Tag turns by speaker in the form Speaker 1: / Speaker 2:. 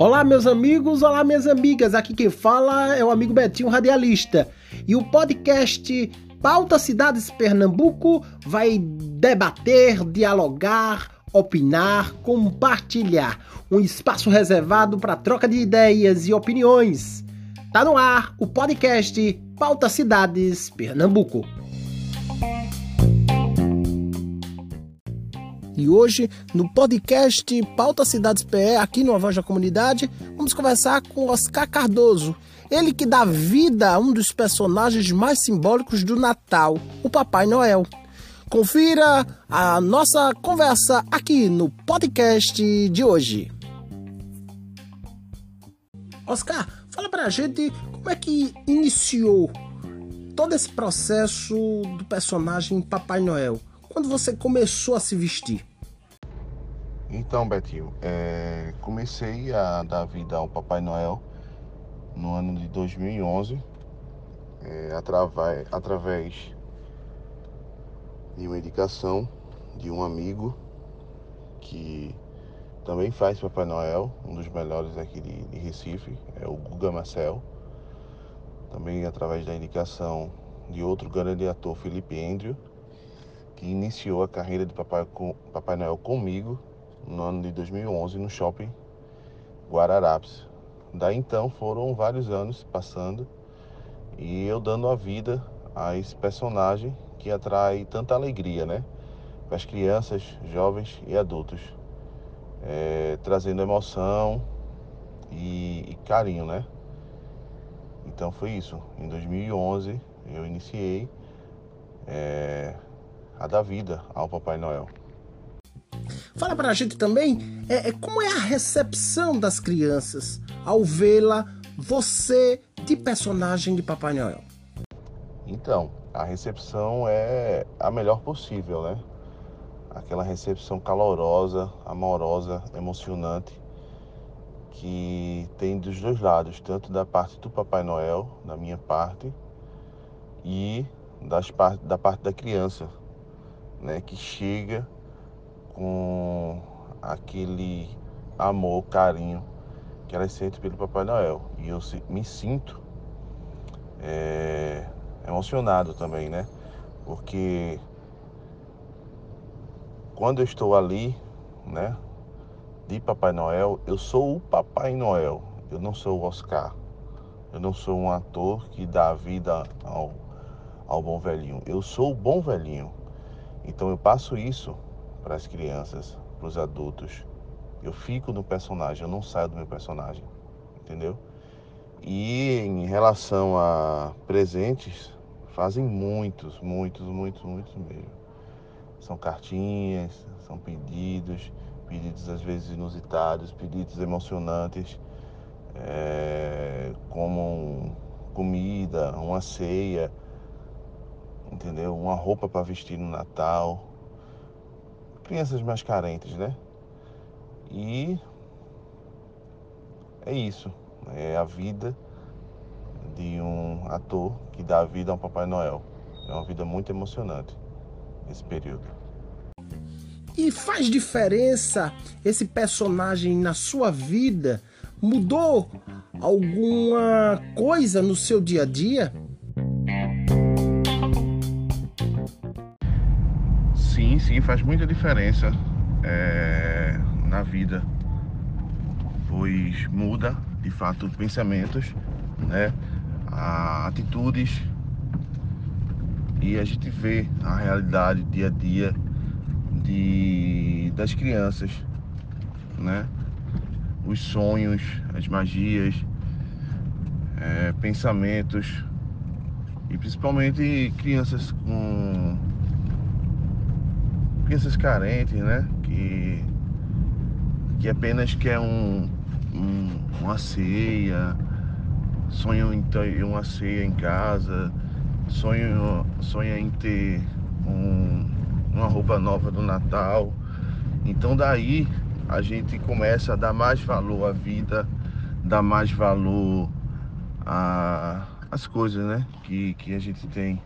Speaker 1: Olá, meus amigos, olá, minhas amigas. Aqui quem fala é o amigo Betinho Radialista. E o podcast Pauta Cidades Pernambuco vai debater, dialogar, opinar, compartilhar. Um espaço reservado para troca de ideias e opiniões. Tá no ar o podcast Pauta Cidades Pernambuco. E hoje, no podcast Pauta Cidades PE, aqui no da Comunidade, vamos conversar com Oscar Cardoso. Ele que dá vida a um dos personagens mais simbólicos do Natal, o Papai Noel. Confira a nossa conversa aqui no podcast de hoje. Oscar, fala pra gente como é que iniciou todo esse processo do personagem Papai Noel. Quando você começou a se vestir?
Speaker 2: Então, Betinho, é, comecei a dar vida ao Papai Noel no ano de 2011, é, através, através de uma indicação de um amigo que também faz Papai Noel, um dos melhores aqui de, de Recife, é o Guga Marcel. Também através da indicação de outro grande ator, Felipe Andrew, que iniciou a carreira de Papai, Papai Noel comigo no ano de 2011 no shopping Guararapes. Daí então foram vários anos passando e eu dando a vida a esse personagem que atrai tanta alegria, né? Para as crianças, jovens e adultos, é, trazendo emoção e, e carinho, né? Então foi isso. Em 2011 eu iniciei é, a dar vida ao Papai Noel.
Speaker 1: Fala pra gente também é, é, como é a recepção das crianças ao vê-la, você, de personagem de Papai Noel.
Speaker 2: Então, a recepção é a melhor possível, né? Aquela recepção calorosa, amorosa, emocionante que tem dos dois lados, tanto da parte do Papai Noel, da minha parte, e das da parte da criança, né? Que chega com aquele amor, carinho que elas sentem pelo Papai Noel. E eu me sinto é, emocionado também, né? Porque quando eu estou ali, né, de Papai Noel, eu sou o Papai Noel, eu não sou o Oscar. Eu não sou um ator que dá vida ao, ao bom velhinho. Eu sou o bom velhinho. Então eu passo isso para as crianças, para os adultos. Eu fico no personagem, eu não saio do meu personagem, entendeu? E em relação a presentes, fazem muitos, muitos, muitos, muitos mesmo. São cartinhas, são pedidos, pedidos às vezes inusitados, pedidos emocionantes, é, como comida, uma ceia, entendeu? Uma roupa para vestir no Natal, crianças mais carentes, né? E é isso. É a vida de um ator que dá vida a um Papai Noel. É uma vida muito emocionante esse período.
Speaker 1: E faz diferença esse personagem na sua vida? Mudou alguma coisa no seu dia a dia?
Speaker 2: Sim, faz muita diferença é, na vida, pois muda de fato pensamentos, né, atitudes. E a gente vê a realidade dia a dia de, das crianças, né, os sonhos, as magias, é, pensamentos. E principalmente crianças com crianças carentes, né? Que, que apenas quer um, um, uma ceia, sonham em ter uma ceia em casa, sonham, sonham em ter um, uma roupa nova do Natal. Então daí a gente começa a dar mais valor à vida, dar mais valor às coisas né, que, que a gente tem